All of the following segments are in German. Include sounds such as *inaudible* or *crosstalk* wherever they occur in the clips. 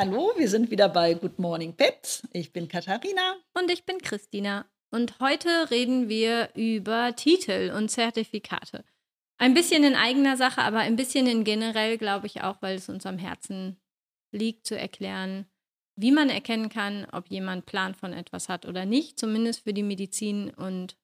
Hallo, wir sind wieder bei Good Morning Pets. Ich bin Katharina. Und ich bin Christina. Und heute reden wir über Titel und Zertifikate. Ein bisschen in eigener Sache, aber ein bisschen in generell, glaube ich auch, weil es uns am Herzen liegt, zu erklären, wie man erkennen kann, ob jemand Plan von etwas hat oder nicht, zumindest für die Medizin- und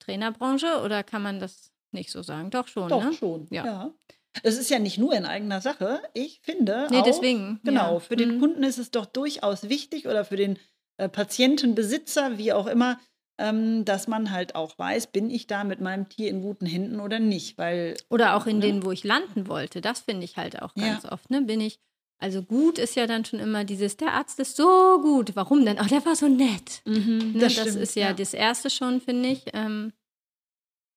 Trainerbranche. Oder kann man das nicht so sagen? Doch schon. Doch ne? schon. Ja. ja. Es ist ja nicht nur in eigener Sache. Ich finde. Nee, auch, deswegen. Genau. Ja. Für den Mhm. Kunden ist es doch durchaus wichtig oder für den äh, Patientenbesitzer, wie auch immer, ähm, dass man halt auch weiß, bin ich da mit meinem Tier in guten Händen oder nicht. Weil Oder auch in Ne? denen, wo ich landen wollte. Das finde ich halt auch Ja. ganz oft. Ne? Bin ich, also gut ist ja dann schon immer dieses, der Arzt ist so gut. Warum denn? Ach, der war so nett. Ne? Das, stimmt, ist ja, das Erste schon, finde ich. Ähm,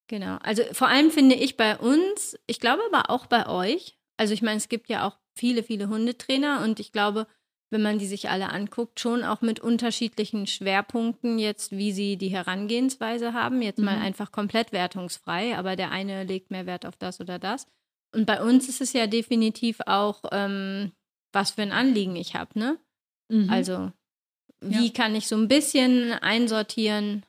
genau. Also vor allem finde ich bei uns, ich glaube aber auch bei euch, also ich meine, es gibt ja auch viele, viele Hundetrainer und ich glaube, wenn man die sich alle anguckt, schon auch mit unterschiedlichen Schwerpunkten jetzt, wie sie die Herangehensweise haben. Jetzt mal Mhm. einfach komplett wertungsfrei, aber der eine legt mehr Wert auf das oder das. Und bei uns ist es ja definitiv auch, ähm, was für ein Anliegen ich habe, ne? Mhm. Also, wie Ja. kann ich so ein bisschen einsortieren,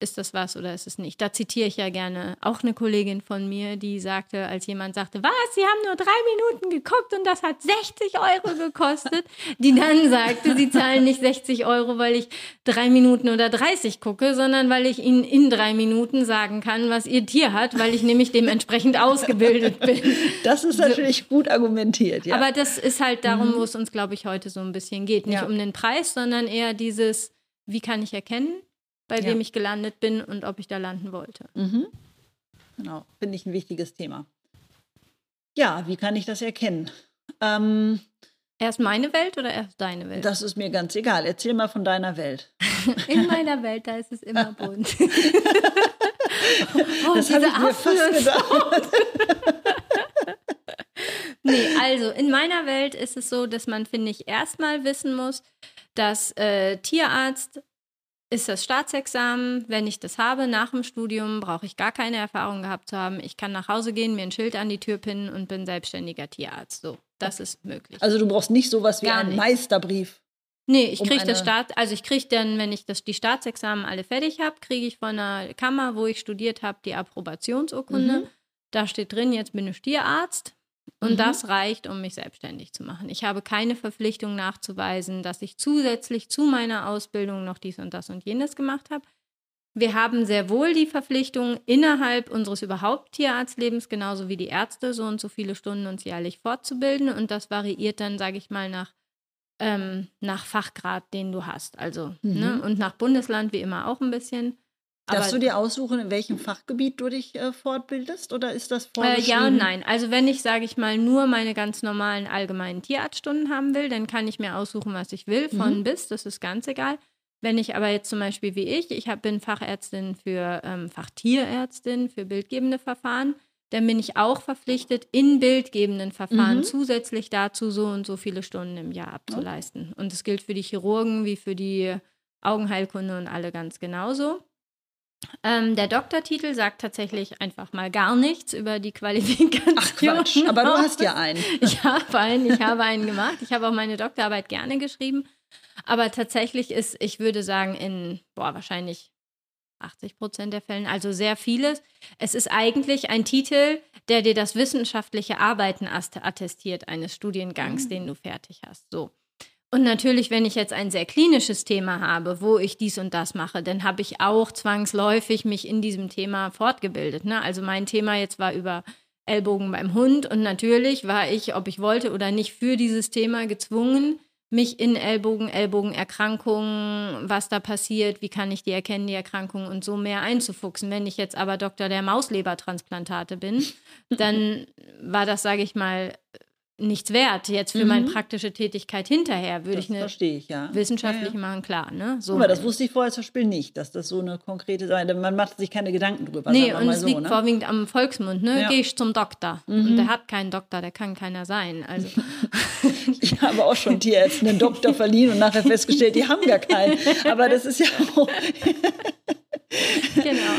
ist das was oder ist es nicht? Da zitiere ich ja gerne auch eine Kollegin von mir, die sagte, als jemand sagte, was, Sie haben nur drei Minuten geguckt und das hat 60 Euro gekostet, die dann sagte, Sie zahlen nicht 60 Euro, weil ich drei Minuten oder 30 gucke, sondern weil ich Ihnen in drei Minuten sagen kann, was Ihr Tier hat, weil ich nämlich dementsprechend ausgebildet bin. *laughs* das ist natürlich gut argumentiert. Ja. Aber das ist halt darum, wo es uns, glaube ich, heute so ein bisschen geht. Nicht Ja. um den Preis, sondern eher dieses, wie kann ich erkennen, bei Ja. wem ich gelandet bin und ob ich da landen wollte. Mhm. Genau, finde ich ein wichtiges Thema. Ja, wie kann ich das erkennen? Ähm, Erst meine Welt oder erst deine Welt? das ist mir ganz egal. Erzähl mal von deiner Welt. *laughs* In meiner Welt, da ist es immer *laughs* bunt. oh, das habe ich mir fast gedacht. *laughs* Nee, also in meiner Welt ist es so, dass man, finde ich, erstmal wissen muss, dass äh, Tierarzt ist das Staatsexamen. Wenn ich das habe nach dem Studium, brauche ich gar keine Erfahrung gehabt zu haben. Ich kann nach Hause gehen, mir ein Schild an die Tür pinnen und bin selbstständiger Tierarzt. So, das ist möglich. Also du brauchst nicht sowas wie Gar einen nicht. Meisterbrief. Nee, ich um kriege das Staat, also ich kriege dann, wenn ich das, die Staatsexamen alle fertig habe, kriege ich von der Kammer, wo ich studiert habe, die Approbationsurkunde. Mhm. Da steht drin, jetzt bin ich Tierarzt. Und Mhm. das reicht, um mich selbstständig zu machen. Ich habe keine Verpflichtung nachzuweisen, dass ich zusätzlich zu meiner Ausbildung noch dies und das und jenes gemacht habe. Wir haben sehr wohl die Verpflichtung, innerhalb unseres überhaupt Tierarztlebens, genauso wie die Ärzte, so und so viele Stunden uns jährlich fortzubilden. Und das variiert dann, sage ich mal, nach, ähm, nach Fachgrad, den du hast. Also, Mhm. ne? Und nach Bundesland wie immer auch ein bisschen. Darfst du dir aussuchen, in welchem Fachgebiet du dich äh, fortbildest oder ist das Äh, vorgeschrieben? ja und nein. Also wenn ich, sage ich mal, nur meine ganz normalen allgemeinen Tierarztstunden haben will, dann kann ich mir aussuchen, was ich will, von Mhm. bis, das ist ganz egal. Wenn ich aber jetzt zum Beispiel wie ich, ich hab, bin Fachärztin für ähm, Fachtierärztin für bildgebende Verfahren, dann bin ich auch verpflichtet, in bildgebenden Verfahren Mhm. zusätzlich dazu so und so viele Stunden im Jahr abzuleisten. Und das gilt für die Chirurgen wie für die Augenheilkunde und alle ganz genauso. Ähm, der Doktortitel sagt tatsächlich einfach mal gar nichts über die Qualifikation. Ach Quatsch, aber du hast ja einen. *laughs* Ich habe einen, ich habe einen gemacht. Ich habe auch meine Doktorarbeit gerne geschrieben. Aber tatsächlich ist, ich würde sagen, in, boah, wahrscheinlich 80 Prozent der Fällen, also sehr vieles. Es ist eigentlich ein Titel, der dir das wissenschaftliche Arbeiten attestiert eines Studiengangs, Mhm. den du fertig hast. So. Und natürlich, wenn ich jetzt ein sehr klinisches Thema habe, wo ich dies und das mache, dann habe ich auch zwangsläufig mich in diesem Thema fortgebildet. Ne? Also mein Thema jetzt war über Ellbogen beim Hund und natürlich war ich, ob ich wollte oder nicht, für dieses Thema gezwungen, mich in Ellbogen, Ellbogenerkrankungen, was da passiert, wie kann ich die erkennen, die Erkrankung und so mehr einzufuchsen. Wenn ich jetzt aber Doktor der Mauslebertransplantate bin, *laughs* dann war das, sage ich mal, nichts wert. Jetzt für meine Mhm. praktische Tätigkeit hinterher würde Das ich eine verstehe ich, ja. wissenschaftliche Ja, ja. machen, klar. Ne? So Aber das wusste ich vorher zum Beispiel nicht, dass das so eine konkrete Sache Man macht sich keine Gedanken drüber. Nee, und es so, liegt ne? vorwiegend am Volksmund, ne? Ja. Gehe ich zum Doktor. Mhm. Und der hat keinen Doktor, der kann keiner sein. Also *laughs* Ich habe auch schon Tierärzten einen Doktor verliehen und nachher festgestellt, die haben gar keinen. Aber das ist ja *laughs* auch.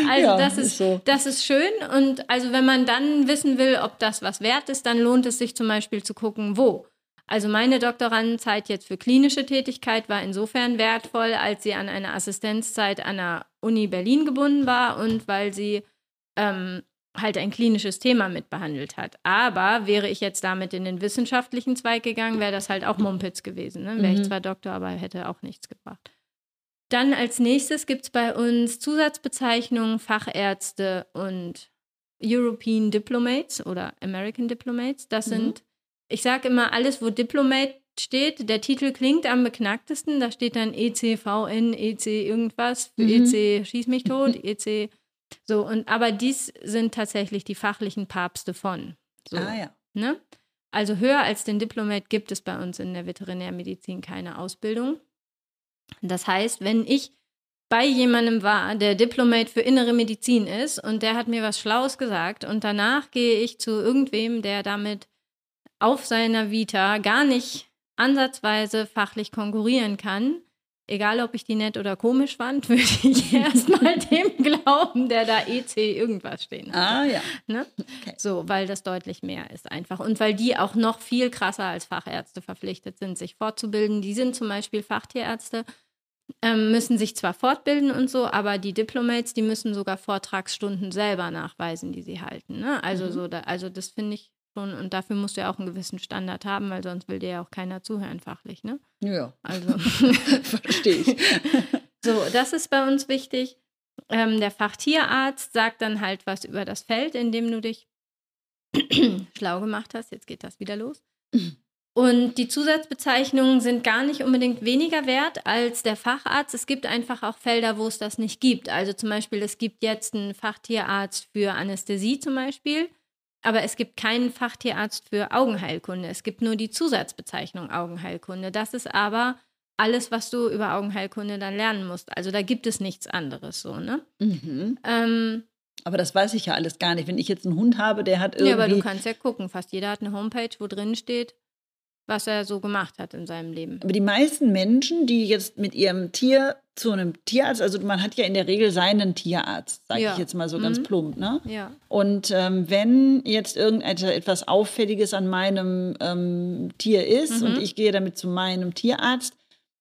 Also Ja, das ist ist, so. das ist schön. Und also wenn man dann wissen will, ob das was wert ist, dann lohnt es sich zum Beispiel zu gucken, wo. Also meine Doktorandenzeit jetzt für klinische Tätigkeit war insofern wertvoll, als sie an eine Assistenzzeit an der Uni Berlin gebunden war und weil sie ähm, halt ein klinisches Thema mitbehandelt hat. Aber wäre ich jetzt damit in den wissenschaftlichen Zweig gegangen, wäre das halt auch Mumpitz gewesen. Ne? Wäre ich Mhm. zwar Doktor, aber hätte auch nichts gebracht. Dann als nächstes gibt es bei uns Zusatzbezeichnungen Fachärzte und European Diplomates oder American Diplomates. Das Mhm. sind, ich sage immer, alles, wo Diplomate steht, der Titel klingt am beknacktesten. Da steht dann ECVN, EC irgendwas, Mhm. EC schieß mich tot, *laughs* EC. So, und aber dies sind tatsächlich die fachlichen Papste von. So, Ah ja. ne? Also höher als den Diplomat gibt es bei uns in der Veterinärmedizin keine Ausbildung. Das heißt, wenn ich bei jemandem war, der Diplomat für innere Medizin ist und der hat mir was Schlaues gesagt und danach gehe ich zu irgendwem, der damit auf seiner Vita gar nicht ansatzweise fachlich konkurrieren kann, egal ob ich die nett oder komisch fand, *laughs* würde ich *laughs* erstmal dem glauben, der da EC irgendwas stehen hat. Ah ja. Ne? Okay. So, weil das deutlich mehr ist einfach. Und weil die auch noch viel krasser als Fachärzte verpflichtet sind, sich fortzubilden. Die sind zum Beispiel Fachtierärzte, ähm, müssen sich zwar fortbilden und so, aber die Diplomates, die müssen sogar Vortragsstunden selber nachweisen, die sie halten. Ne? Also, Mhm. so da, also das finde ich schon, und dafür musst du ja auch einen gewissen Standard haben, weil sonst will dir ja auch keiner zuhören fachlich. Ne? Ja, Also. *laughs* verstehe ich. *laughs* So, das ist bei uns wichtig. Ähm, der Fachtierarzt sagt dann halt was über das Feld, in dem du dich *clears throat* schlau gemacht hast. Jetzt geht das wieder los. Und die Zusatzbezeichnungen sind gar nicht unbedingt weniger wert als der Facharzt. Es gibt einfach auch Felder, wo es das nicht gibt. Also zum Beispiel, es gibt jetzt einen Fachtierarzt für Anästhesie zum Beispiel, aber es gibt keinen Fachtierarzt für Augenheilkunde. Es gibt nur die Zusatzbezeichnung Augenheilkunde. Das ist aber alles, was du über Augenheilkunde dann lernen musst. Also da gibt es nichts anderes so, ne? Mhm. Ähm, Aber das weiß ich ja alles gar nicht. Wenn ich jetzt einen Hund habe, der hat irgendwie. ja, aber du kannst ja gucken. Fast jeder hat eine Homepage, wo drin steht, was er so gemacht hat in seinem Leben. Aber die meisten Menschen, die jetzt mit ihrem Tier zu einem Tierarzt, also man hat ja in der Regel seinen Tierarzt, sage Ja. ich jetzt mal so ganz Mhm. plump, ne? Ja. Und ähm, wenn jetzt irgendetwas Auffälliges an meinem ähm, Tier ist Mhm. und ich gehe damit zu meinem Tierarzt,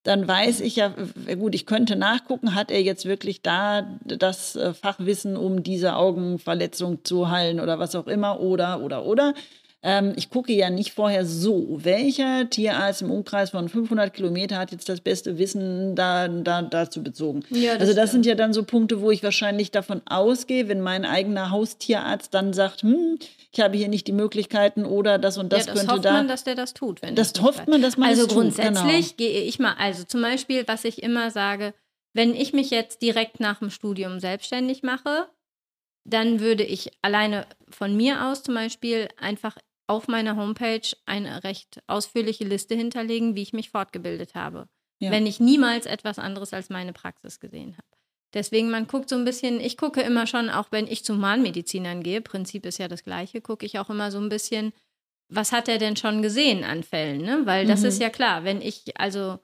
dann weiß ich ja, gut, ich könnte nachgucken, hat er jetzt wirklich da das äh, Fachwissen, um diese Augenverletzung zu heilen oder was auch immer, oder, oder, oder. Ähm, ich gucke ja nicht vorher so, welcher Tierarzt im Umkreis von 500 Kilometer hat jetzt das beste Wissen da, da, dazu bezogen. Ja, das also das sind stimmt. ja dann so Punkte, wo ich wahrscheinlich davon ausgehe, wenn mein eigener Haustierarzt dann sagt, hm, ich habe hier nicht die Möglichkeiten oder das und das, ja, das könnte hofft da. man, dass der das tut. Wenn das das hofft man, dass man Also es tut, grundsätzlich gehe ich mal, also zum Beispiel, was ich immer sage, wenn ich mich jetzt direkt nach dem Studium selbstständig mache, dann würde ich alleine von mir aus zum Beispiel einfach auf meiner Homepage eine recht ausführliche Liste hinterlegen, wie ich mich fortgebildet habe. Ja. Wenn ich niemals etwas anderes als meine Praxis gesehen habe. Deswegen, man guckt so ein bisschen, ich gucke immer schon, auch wenn ich zu Humanmedizinern gehe, Prinzip ist ja das gleiche, gucke ich auch immer so ein bisschen, was hat er denn schon gesehen an Fällen, ne? Weil das Mhm. ist ja klar, wenn ich, also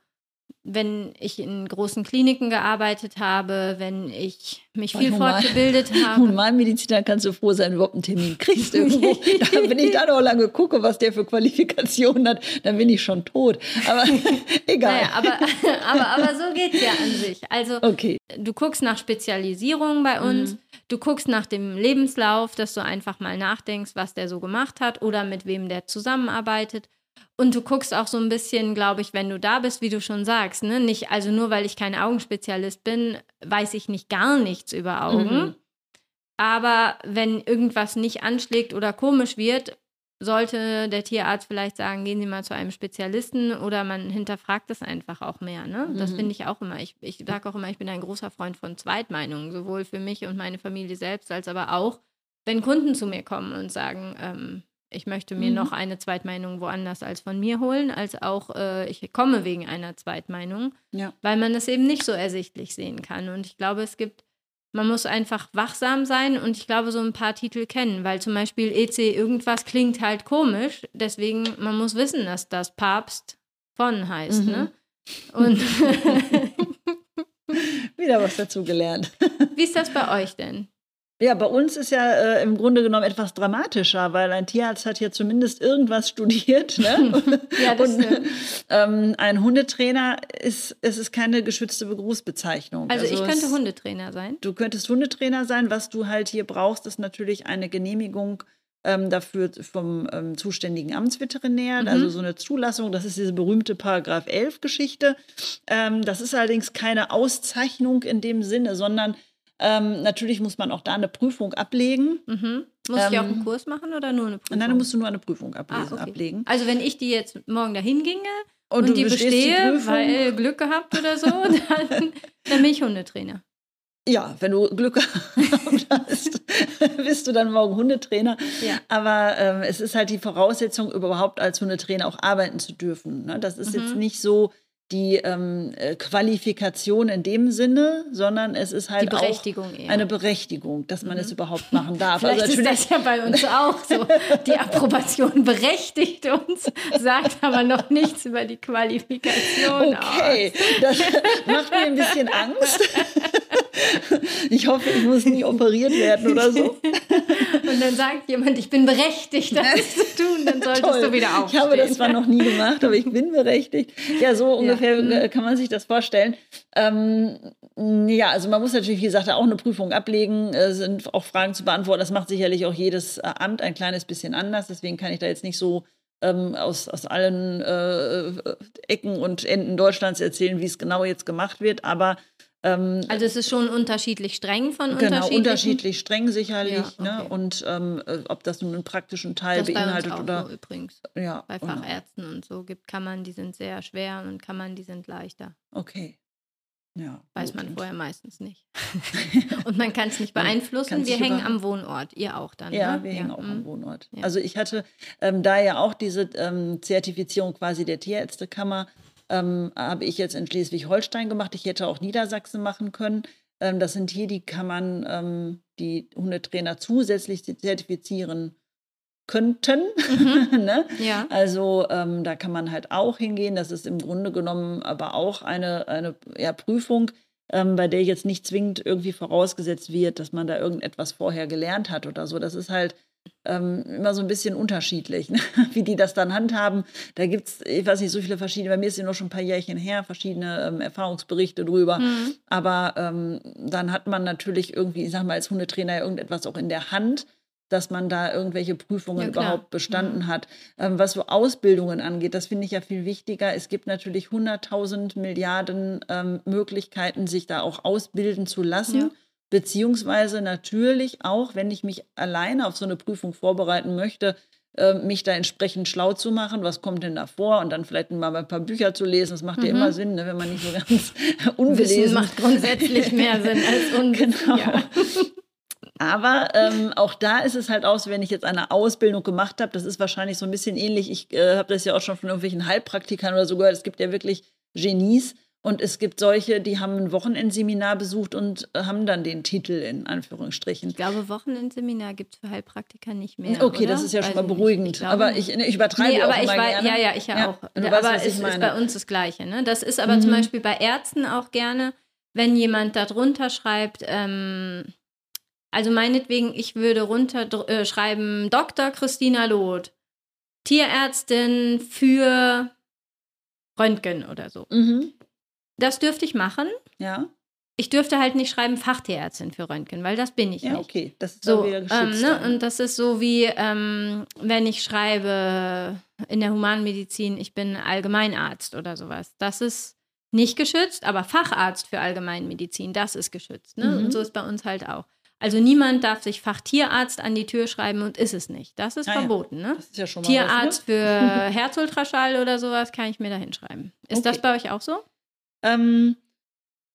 wenn ich in großen Kliniken gearbeitet habe, wenn ich mich viel Human- fortgebildet *laughs* habe. Humanmediziner kannst du froh sein, du überhaupt einen Termin kriegst irgendwo. da, wenn ich da noch lange gucke, was der für Qualifikationen hat, dann bin ich schon tot. Aber *laughs* egal. Naja, aber, *laughs* aber, aber so geht es ja an sich. Also Okay. du guckst nach Spezialisierung bei uns, Mhm. du guckst nach dem Lebenslauf, dass du einfach mal nachdenkst, was der so gemacht hat oder mit wem der zusammenarbeitet. Und du guckst auch so ein bisschen, glaube ich, wenn du da bist, wie du schon sagst, ne? Nicht, also nur weil ich kein Augenspezialist bin, weiß ich nicht gar nichts über Augen. Mhm. Aber wenn irgendwas nicht anschlägt oder komisch wird, sollte der Tierarzt vielleicht sagen, gehen Sie mal zu einem Spezialisten oder man hinterfragt es einfach auch mehr. Ne? Das Mhm. finde ich auch immer. Ich, ich sage auch immer, ich bin ein großer Freund von Zweitmeinungen, sowohl für mich und meine Familie selbst, als aber auch, wenn Kunden zu mir kommen und sagen, ähm, ich möchte mir Mhm. noch eine Zweitmeinung woanders als von mir holen, als auch äh, ich komme wegen einer Zweitmeinung Ja. weil man es eben nicht so ersichtlich sehen kann. Und ich glaube, es gibt, man muss einfach wachsam sein und ich glaube, so ein paar Titel kennen, weil zum Beispiel EC irgendwas klingt halt komisch, deswegen, man muss wissen, dass das Papst von heißt, Mhm. ne? Und *laughs* Wieder was dazu gelernt. wie ist das bei euch denn? Ja, bei uns ist ja äh, im Grunde genommen etwas dramatischer, weil ein Tierarzt hat ja zumindest irgendwas studiert. Ne? *laughs* ja, das *laughs* Und ähm, ein Hundetrainer ist, es ist keine geschützte Berufsbezeichnung. Also, also ich könnte es, Hundetrainer sein. Du könntest Hundetrainer sein. Was du halt hier brauchst, ist natürlich eine Genehmigung ähm, dafür vom ähm, zuständigen Amtsveterinär, mhm. also so eine Zulassung. Das ist diese berühmte Paragraph 11 Geschichte. Ähm, das ist allerdings keine Auszeichnung in dem Sinne, sondern ähm, natürlich muss man auch da eine Prüfung ablegen. Mhm. Muss ähm, ich auch einen Kurs machen oder nur eine Prüfung? Nein, dann musst du nur eine Prüfung ablesen, ah, okay. ablegen. Also wenn ich die jetzt morgen dahin ginge und, und die bestehe, die weil Glück gehabt oder so, *laughs* dann, dann bin ich Hundetrainer. Ja, wenn du Glück *laughs* hast, bist du dann morgen Hundetrainer. Ja. Aber ähm, es ist halt die Voraussetzung, überhaupt als Hundetrainer auch arbeiten zu dürfen. Ne? Das ist mhm. jetzt nicht so, die ähm, äh, Qualifikation in dem Sinne, sondern es ist halt auch eher. eine Berechtigung, dass man mhm. es überhaupt machen darf. *laughs* Vielleicht also ist das ja bei uns auch so. Die Approbation berechtigt uns, sagt aber noch nichts über die Qualifikation okay, aus. das macht mir ein bisschen Angst. *laughs* Ich hoffe, ich muss nicht operiert werden oder so. Und dann sagt jemand, ich bin berechtigt, das *laughs* zu tun, dann solltest Toll. du wieder aufstehen. Ich habe das zwar noch nie gemacht, aber ich bin berechtigt. Ja, so ungefähr ungefähr mhm. Äh, kann man sich das vorstellen. Ähm, ja, also man muss natürlich, wie gesagt, auch eine Prüfung ablegen, äh, sind auch Fragen zu beantworten. Das macht sicherlich auch jedes äh, Amt ein kleines bisschen anders. Deswegen kann ich da jetzt nicht so ähm, aus, aus allen äh, Ecken und Enden Deutschlands erzählen, wie es genau jetzt gemacht wird. Aber also es ist schon unterschiedlich streng von genau, unterschiedlich streng sicherlich. Ja, ne? okay. ne? Und ähm, äh, ob das nun einen praktischen Teil das beinhaltet bei uns auch oder so übrigens. Ja, bei Fachärzten und so gibt Kammern, die sind sehr schwer und Kammern, die sind leichter. Okay. Ja, Weiß gut. man vorher meistens nicht. *laughs* *laughs* und man kann es nicht beeinflussen. Wir hängen am Wohnort. Ihr auch dann. Ja, ne? wir ja. hängen auch mhm. am Wohnort. Also ich hatte ähm, da ja auch diese ähm, Zertifizierung quasi der Tierärztekammer ähm, habe ich jetzt in Schleswig-Holstein gemacht. Ich hätte auch Niedersachsen machen können. Ähm, das sind hier die kann man ähm, die Hundetrainer zusätzlich zertifizieren könnten. Mhm. *laughs* ne? ja. Also ähm, da kann man halt auch hingehen. Das ist im Grunde genommen aber auch eine, eine ja, Prüfung, ähm, bei der jetzt nicht zwingend irgendwie vorausgesetzt wird, dass man da irgendetwas vorher gelernt hat oder so. Das ist halt ähm, immer so ein bisschen unterschiedlich, *laughs* ne? wie die das dann handhaben. Da gibt es, ich weiß nicht, so viele verschiedene, bei mir ist ja noch schon ein paar Jährchen her, verschiedene ähm, Erfahrungsberichte drüber. Mhm. Aber ähm, dann hat man natürlich irgendwie, ich sag mal, als Hundetrainer irgendetwas auch in der Hand dass man da irgendwelche Prüfungen ja, überhaupt bestanden mhm. hat. Ähm, was so Ausbildungen angeht, das finde ich ja viel wichtiger. Es gibt natürlich 100.000 Milliarden ähm, Möglichkeiten, sich da auch ausbilden zu lassen. Ja. Beziehungsweise natürlich auch, wenn ich mich alleine auf so eine Prüfung vorbereiten möchte, äh, mich da entsprechend schlau zu machen, was kommt denn da vor und dann vielleicht mal ein paar Bücher zu lesen. Das macht mhm. ja immer Sinn, ne, wenn man nicht so ganz *laughs* unbelesen Wissen macht grundsätzlich mehr *laughs* Sinn als *laughs* Unwissen. Genau. Ja. Aber ähm, auch da ist es halt auch so, wenn ich jetzt eine Ausbildung gemacht habe, das ist wahrscheinlich so ein bisschen ähnlich. Ich äh, habe das ja auch schon von irgendwelchen Heilpraktikern oder so gehört. Es gibt ja wirklich Genies, und es gibt solche, die haben ein Wochenendseminar besucht und äh, haben dann den Titel in Anführungsstrichen. Ich glaube, Wochenendseminar gibt es für Heilpraktiker nicht mehr. Okay, oder? das ist ja schon mal beruhigend. Ich, aber ich, ich übertreibe nee, aber auch ich immer war, Ja, ja, ich ja, ja auch. aber weißt, es ist bei uns das Gleiche. Ne? Das ist aber mhm. zum Beispiel bei Ärzten auch gerne, wenn jemand da drunter schreibt, ähm, also meinetwegen, ich würde runterschreiben, äh, Dr. Christina Loth, Tierärztin für Röntgen oder so. Mhm. Das dürfte ich machen. Ja. Ich dürfte halt nicht schreiben Fachtierärztin für Röntgen, weil das bin ich ja, nicht. Ja, okay, das ist so, wieder geschützt. Ähm, ne? Und das ist so wie, ähm, wenn ich schreibe in der Humanmedizin, ich bin Allgemeinarzt oder sowas. Das ist nicht geschützt, aber Facharzt für Allgemeinmedizin, das ist geschützt. Ne? Mhm. Und so ist bei uns halt auch. Also niemand darf sich Fachtierarzt an die Tür schreiben und ist es nicht. Das ist ah, verboten. Ne? Das ist ja schon mal Tierarzt was, ne? für *laughs* Herzultraschall oder sowas kann ich mir da hinschreiben. Ist okay. das bei euch auch so? Ähm,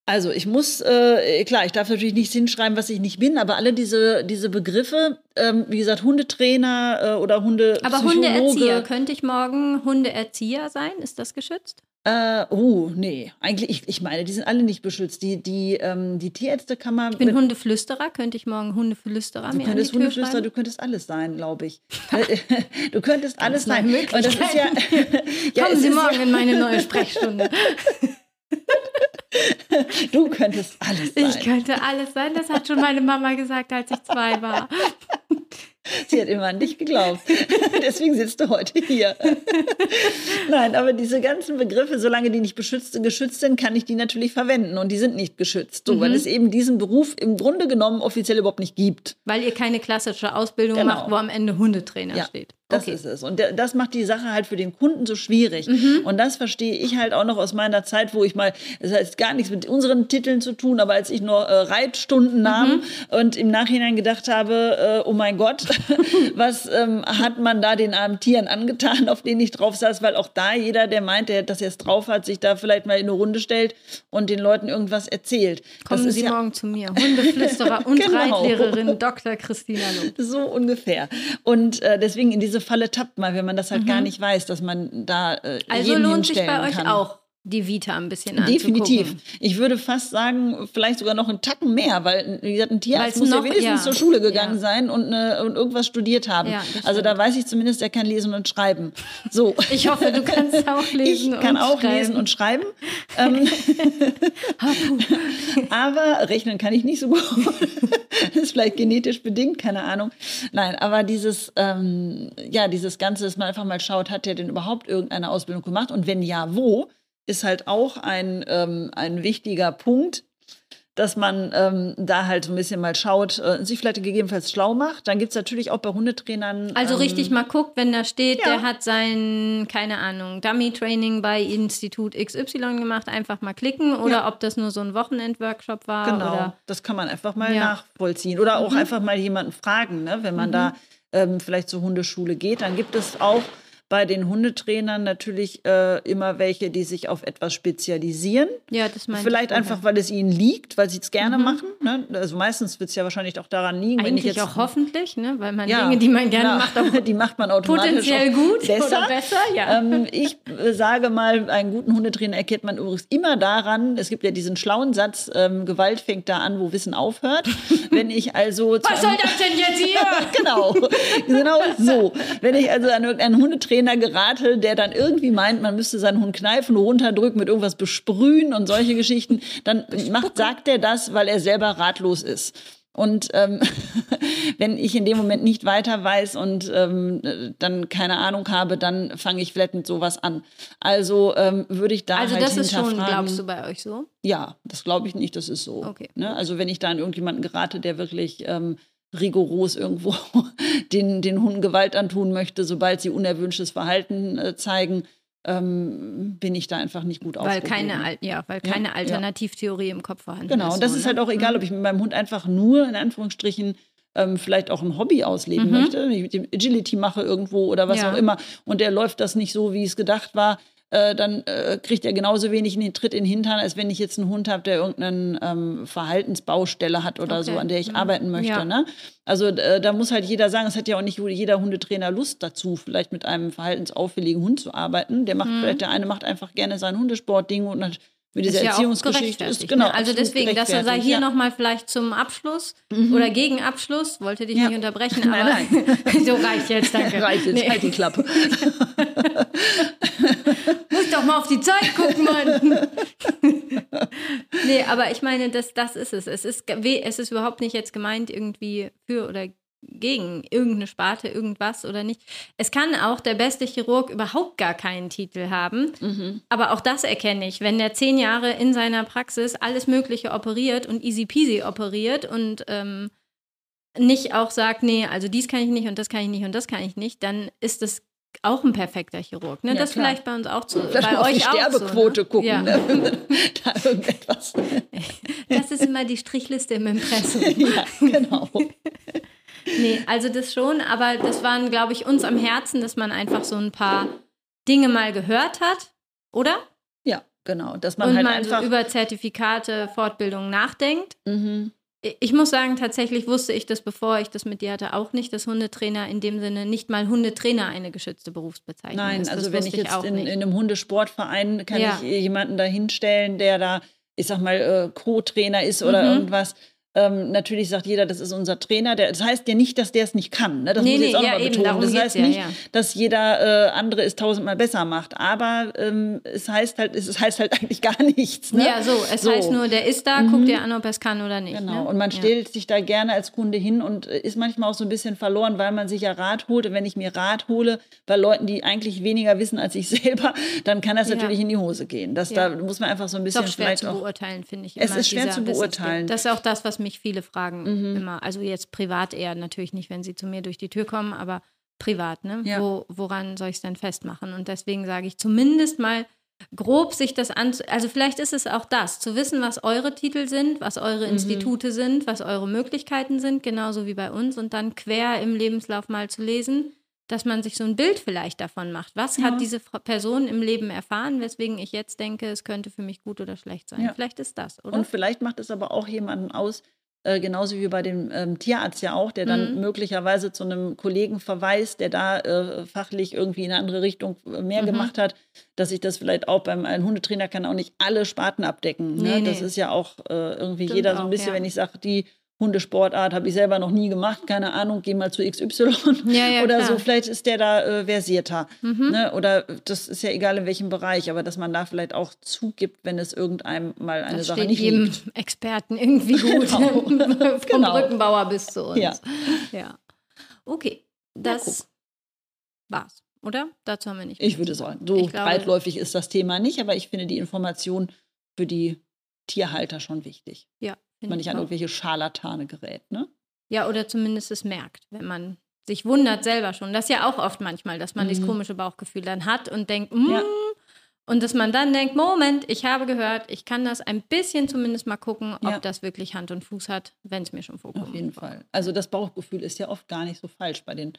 also ich muss, äh, klar, ich darf natürlich nicht hinschreiben, was ich nicht bin, aber alle diese, diese Begriffe, ähm, wie gesagt, Hundetrainer äh, oder Hunde. Aber Hundeerzieher, könnte ich morgen Hundeerzieher sein? Ist das geschützt? Äh, oh, nee. Eigentlich, ich, ich meine, die sind alle nicht beschützt. Die, die, ähm, die Tierärztekammer. Ich bin Hundeflüsterer. Könnte ich morgen Hundeflüsterer Du könntest Hundeflüsterer, du könntest alles sein, glaube ich. *laughs* *laughs* du könntest *laughs* alles sein. Und das ist ja, ja Kommen Sie morgen ja, in meine neue Sprechstunde. *laughs* du könntest alles sein. Ich könnte alles sein. Das hat schon meine Mama gesagt, als ich zwei war. *laughs* Sie hat immer an dich geglaubt. *laughs* Deswegen sitzt du heute hier. *laughs* Nein, aber diese ganzen Begriffe, solange die nicht beschützt, geschützt sind, kann ich die natürlich verwenden. Und die sind nicht geschützt. So, mhm. Weil es eben diesen Beruf im Grunde genommen offiziell überhaupt nicht gibt. Weil ihr keine klassische Ausbildung genau. macht, wo am Ende Hundetrainer ja. steht. Das okay. ist es. Und das macht die Sache halt für den Kunden so schwierig. Mhm. Und das verstehe ich halt auch noch aus meiner Zeit, wo ich mal, das heißt gar nichts mit unseren Titeln zu tun, aber als ich nur äh, Reitstunden nahm mhm. und im Nachhinein gedacht habe, äh, oh mein Gott, *laughs* was ähm, hat man da den armen Tieren angetan, auf denen ich drauf saß, weil auch da jeder, der meint, der das jetzt drauf hat, sich da vielleicht mal in eine Runde stellt und den Leuten irgendwas erzählt. Kommen Sie ja morgen zu mir, Hundeflüsterer *laughs* und genau. Reitlehrerin Dr. Christina Loh. So ungefähr. Und äh, deswegen in diese diese Falle tappt man, wenn man das halt mhm. gar nicht weiß, dass man da äh, Also lohnt sich bei euch kann. auch die Vita ein bisschen anzugucken. Definitiv. Ich würde fast sagen, vielleicht sogar noch einen Tacken mehr, weil wie gesagt, ein Tierarzt muss noch, ja wenigstens ja. zur Schule gegangen ja. sein und, eine, und, irgendwas studiert haben. Also da weiß ich zumindest, er kann lesen und schreiben. So. *laughs* Ich hoffe, du kannst *laughs* auch lesen ich kann auch schreiben. lesen und schreiben. Ähm, *laughs* aber rechnen kann ich nicht so gut. das ist vielleicht genetisch bedingt, keine Ahnung. Nein, aber dieses, ähm, ja, dieses Ganze, dass man einfach mal schaut, hat der denn überhaupt irgendeine Ausbildung gemacht und wenn ja, wo? Ist halt auch ein, ähm, ein wichtiger Punkt, dass man ähm, da halt so ein bisschen mal schaut, äh, sich vielleicht gegebenenfalls schlau macht. Dann gibt es natürlich auch bei Hundetrainern. Also ähm, richtig mal guckt, wenn da steht, ja. der hat sein, keine Ahnung, Dummy-Training bei Institut XY gemacht, einfach mal klicken oder ja. ob das nur so ein Wochenend-Workshop war. Genau, oder, das kann man einfach mal ja. nachvollziehen. Oder auch mhm. einfach mal jemanden fragen, ne? wenn man mhm. da ähm, vielleicht zur Hundeschule geht. Dann gibt es auch bei den Hundetrainern natürlich äh, immer welche, die sich auf etwas spezialisieren. Ja, das meine Vielleicht einfach, weil es ihnen liegt, weil sie es gerne mhm. machen. Ne? Also meistens wird es ja wahrscheinlich auch daran liegen, Eigentlich wenn ich jetzt auch hoffentlich, ne? weil man ja, Dinge, die man gerne na, macht, auch *laughs* die macht man automatisch potenziell gut besser. besser. Ja. Ähm, ich äh, sage mal, einen guten Hundetrainer erkennt man übrigens immer daran. Es gibt ja diesen schlauen Satz: ähm, Gewalt fängt da an, wo Wissen aufhört. *laughs* wenn ich also was soll das denn jetzt hier? *laughs* genau, genau so. Wenn ich also an irgendeinen Hundetrainer Trainer gerate, der dann irgendwie meint, man müsste seinen Hund kneifen, runterdrücken, mit irgendwas besprühen und solche Geschichten, dann macht, sagt er das, weil er selber ratlos ist. Und ähm, *laughs* wenn ich in dem Moment nicht weiter weiß und ähm, dann keine Ahnung habe, dann fange ich vielleicht mit sowas an. Also ähm, würde ich da also halt das ist schon, glaubst du bei euch so? Ja, das glaube ich nicht, das ist so. Okay. Ne? Also wenn ich da an irgendjemanden gerate, der wirklich ähm, rigoros irgendwo *laughs* den, den Hunden Gewalt antun möchte, sobald sie unerwünschtes Verhalten äh, zeigen, ähm, bin ich da einfach nicht gut weil keine, ja, weil keine ja, Alternativtheorie ja. im Kopf vorhanden genau. ist. Genau, und das so, ist ne? halt auch egal, ob ich mit meinem Hund einfach nur in Anführungsstrichen ähm, vielleicht auch ein Hobby ausleben mhm. möchte, wenn ich mit dem Agility mache irgendwo oder was ja. auch immer und der läuft das nicht so, wie es gedacht war, äh, dann äh, kriegt er genauso wenig einen Tritt in den Hintern, als wenn ich jetzt einen Hund habe, der irgendeine ähm, Verhaltensbaustelle hat oder okay. so, an der ich mhm. arbeiten möchte. Ja. Ne? Also äh, da muss halt jeder sagen, es hat ja auch nicht jeder Hundetrainer Lust dazu, vielleicht mit einem verhaltensauffälligen Hund zu arbeiten. Der macht mhm. vielleicht, der eine macht einfach gerne sein Hundesportding und hat mit dieser ja Erziehungsgeschichte ist genau. Ne? Also deswegen, das sei hier ja. nochmal vielleicht zum Abschluss mhm. oder gegen Abschluss, wollte dich ja. nicht unterbrechen, *laughs* aber nein, nein. *laughs* so reicht jetzt, danke. *laughs* reicht jetzt, nee. halt die Klappe. Muss doch mal auf die Zeit gucken, Mann. nee, aber ich meine, das, das ist es. Es ist, es ist überhaupt nicht jetzt gemeint, irgendwie für oder gegen irgendeine Sparte, irgendwas oder nicht. Es kann auch der beste Chirurg überhaupt gar keinen Titel haben. Mhm. Aber auch das erkenne ich. Wenn der zehn Jahre in seiner Praxis alles Mögliche operiert und easy peasy operiert und ähm, nicht auch sagt, nee, also dies kann ich nicht und das kann ich nicht und das kann ich nicht, dann ist das auch ein perfekter Chirurg. Ne? Ja, das klar. vielleicht bei uns auch zu. Vielleicht bei euch die Sterbequote so, ne? gucken. Ja. Ne? *laughs* da irgendetwas. *laughs* Das ist immer die Strichliste im Impressum. *laughs* ja, genau. Nee, also das schon, aber das waren, glaube ich, uns am Herzen, dass man einfach so ein paar Dinge mal gehört hat, oder? Ja, genau. Dass man Und halt man einfach so über Zertifikate, Fortbildung nachdenkt. Mhm. Ich muss sagen, tatsächlich wusste ich das, bevor ich das mit dir hatte, auch nicht, dass Hundetrainer in dem Sinne nicht mal Hundetrainer eine geschützte Berufsbezeichnung Nein, ist. Nein, also wenn ich jetzt in, in, einem Hundesportverein kann ja. ich jemanden da hinstellen, der da, ich sag mal, äh, Co-Trainer ist oder mhm. irgendwas. Ähm, natürlich sagt jeder, das ist unser Trainer. Der, das heißt ja nicht, dass der es nicht kann. Ne? Das Nee, muss ich jetzt nee, auch ja, nochmal betonen. Das heißt ja, nicht, ja. dass jeder äh, andere es tausendmal besser macht. Aber ähm, es heißt halt, es heißt halt *laughs* eigentlich gar nichts. Ne? Ja, so. Es heißt nur, der ist da, guck dir an, ob er es kann oder nicht. Genau, Ne? und man stellt sich da gerne als Kunde hin und äh, ist manchmal auch so ein bisschen verloren, weil man sich ja Rat holt. Und wenn ich mir Rat hole bei Leuten, die eigentlich weniger wissen als ich *laughs* selber, dann kann das natürlich in die Hose gehen. Das. Da muss man einfach so ein Ist bisschen auch schwer vielleicht zu beurteilen, finde ich. Es ist schwer zu beurteilen. Mhm. Das ist auch das, was mich viele fragen immer. Also jetzt privat eher, natürlich nicht, wenn sie zu mir durch die Tür kommen, aber privat, ne? Ja. Wo, woran soll ich es denn festmachen? Und deswegen sage ich zumindest mal grob sich das an, also vielleicht ist es auch das, zu wissen, was eure Titel sind, was eure Mhm. Institute sind, was eure Möglichkeiten sind, genauso wie bei uns und dann quer im Lebenslauf mal zu lesen, dass man sich so ein Bild vielleicht davon macht. Was Ja. hat diese Person im Leben erfahren, weswegen ich jetzt denke, es könnte für mich gut oder schlecht sein. Ja. Vielleicht ist das, oder? Und vielleicht macht es aber auch jemanden aus, äh, genauso wie bei dem ähm, Tierarzt ja auch, der dann Mhm. möglicherweise zu einem Kollegen verweist, der da äh, fachlich irgendwie in eine andere Richtung äh, mehr Mhm. gemacht hat, dass ich das vielleicht auch beim ein Hundetrainer kann auch nicht alle Sparten abdecken. Ne? Nee, Das nee. ist ja auch äh, irgendwie Stimmt jeder so auch, ein bisschen, ja. wenn ich sage, die Hundesportart habe ich selber noch nie gemacht, keine Ahnung, geh mal zu XY Ja, ja, *laughs* oder klar. so, vielleicht ist der da äh, versierter. Mhm. Ne? Oder das ist ja egal in welchem Bereich, aber dass man da vielleicht auch zugibt, wenn es irgendeinem mal eine das Sache steht nicht jedem liegt. Experten irgendwie *laughs* gut. Genau. *laughs* Vom Genau. Brückenbauer bis zu uns. Ja. ja. Okay, das war's, oder? Dazu haben wir nicht. Ich würde sagen, so glaube- breitläufig ist das Thema nicht, aber ich finde die Information für die Tierhalter schon wichtig. Ja, Finde man nicht ich an irgendwelche Scharlatane gerät. Ne? Ja, oder zumindest es merkt, wenn man sich wundert selber schon. Das ist ja auch oft manchmal, dass man dieses Mhm. komische Bauchgefühl dann hat und denkt, mm, Ja. und dass man dann denkt, Moment, ich habe gehört, ich kann das ein bisschen zumindest mal gucken, ob Ja. das wirklich Hand und Fuß hat, wenn es mir schon vorkommt. Auf jeden Fall. Also das Bauchgefühl ist ja oft gar nicht so falsch bei den,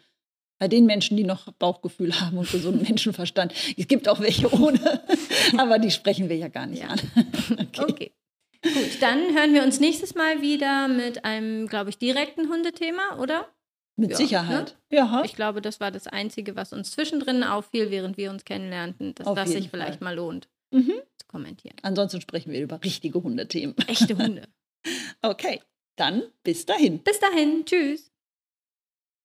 bei den Menschen, die noch Bauchgefühl *laughs* haben und gesunden Menschenverstand. Es gibt auch welche ohne, *laughs* aber die sprechen wir ja gar nicht Ja. an. *laughs* Okay. Gut, dann hören wir uns nächstes Mal wieder mit einem, glaube ich, direkten Hundethema, oder? Mit Ja, Sicherheit. Ja, Ich glaube, das war das Einzige, was uns zwischendrin auffiel, während wir uns kennenlernten, dass Auf das sich vielleicht Fall. mal lohnt Mhm. zu kommentieren. Ansonsten sprechen wir über richtige Hundethemen. Echte Hunde. *laughs* Okay, dann bis dahin. Bis dahin, tschüss.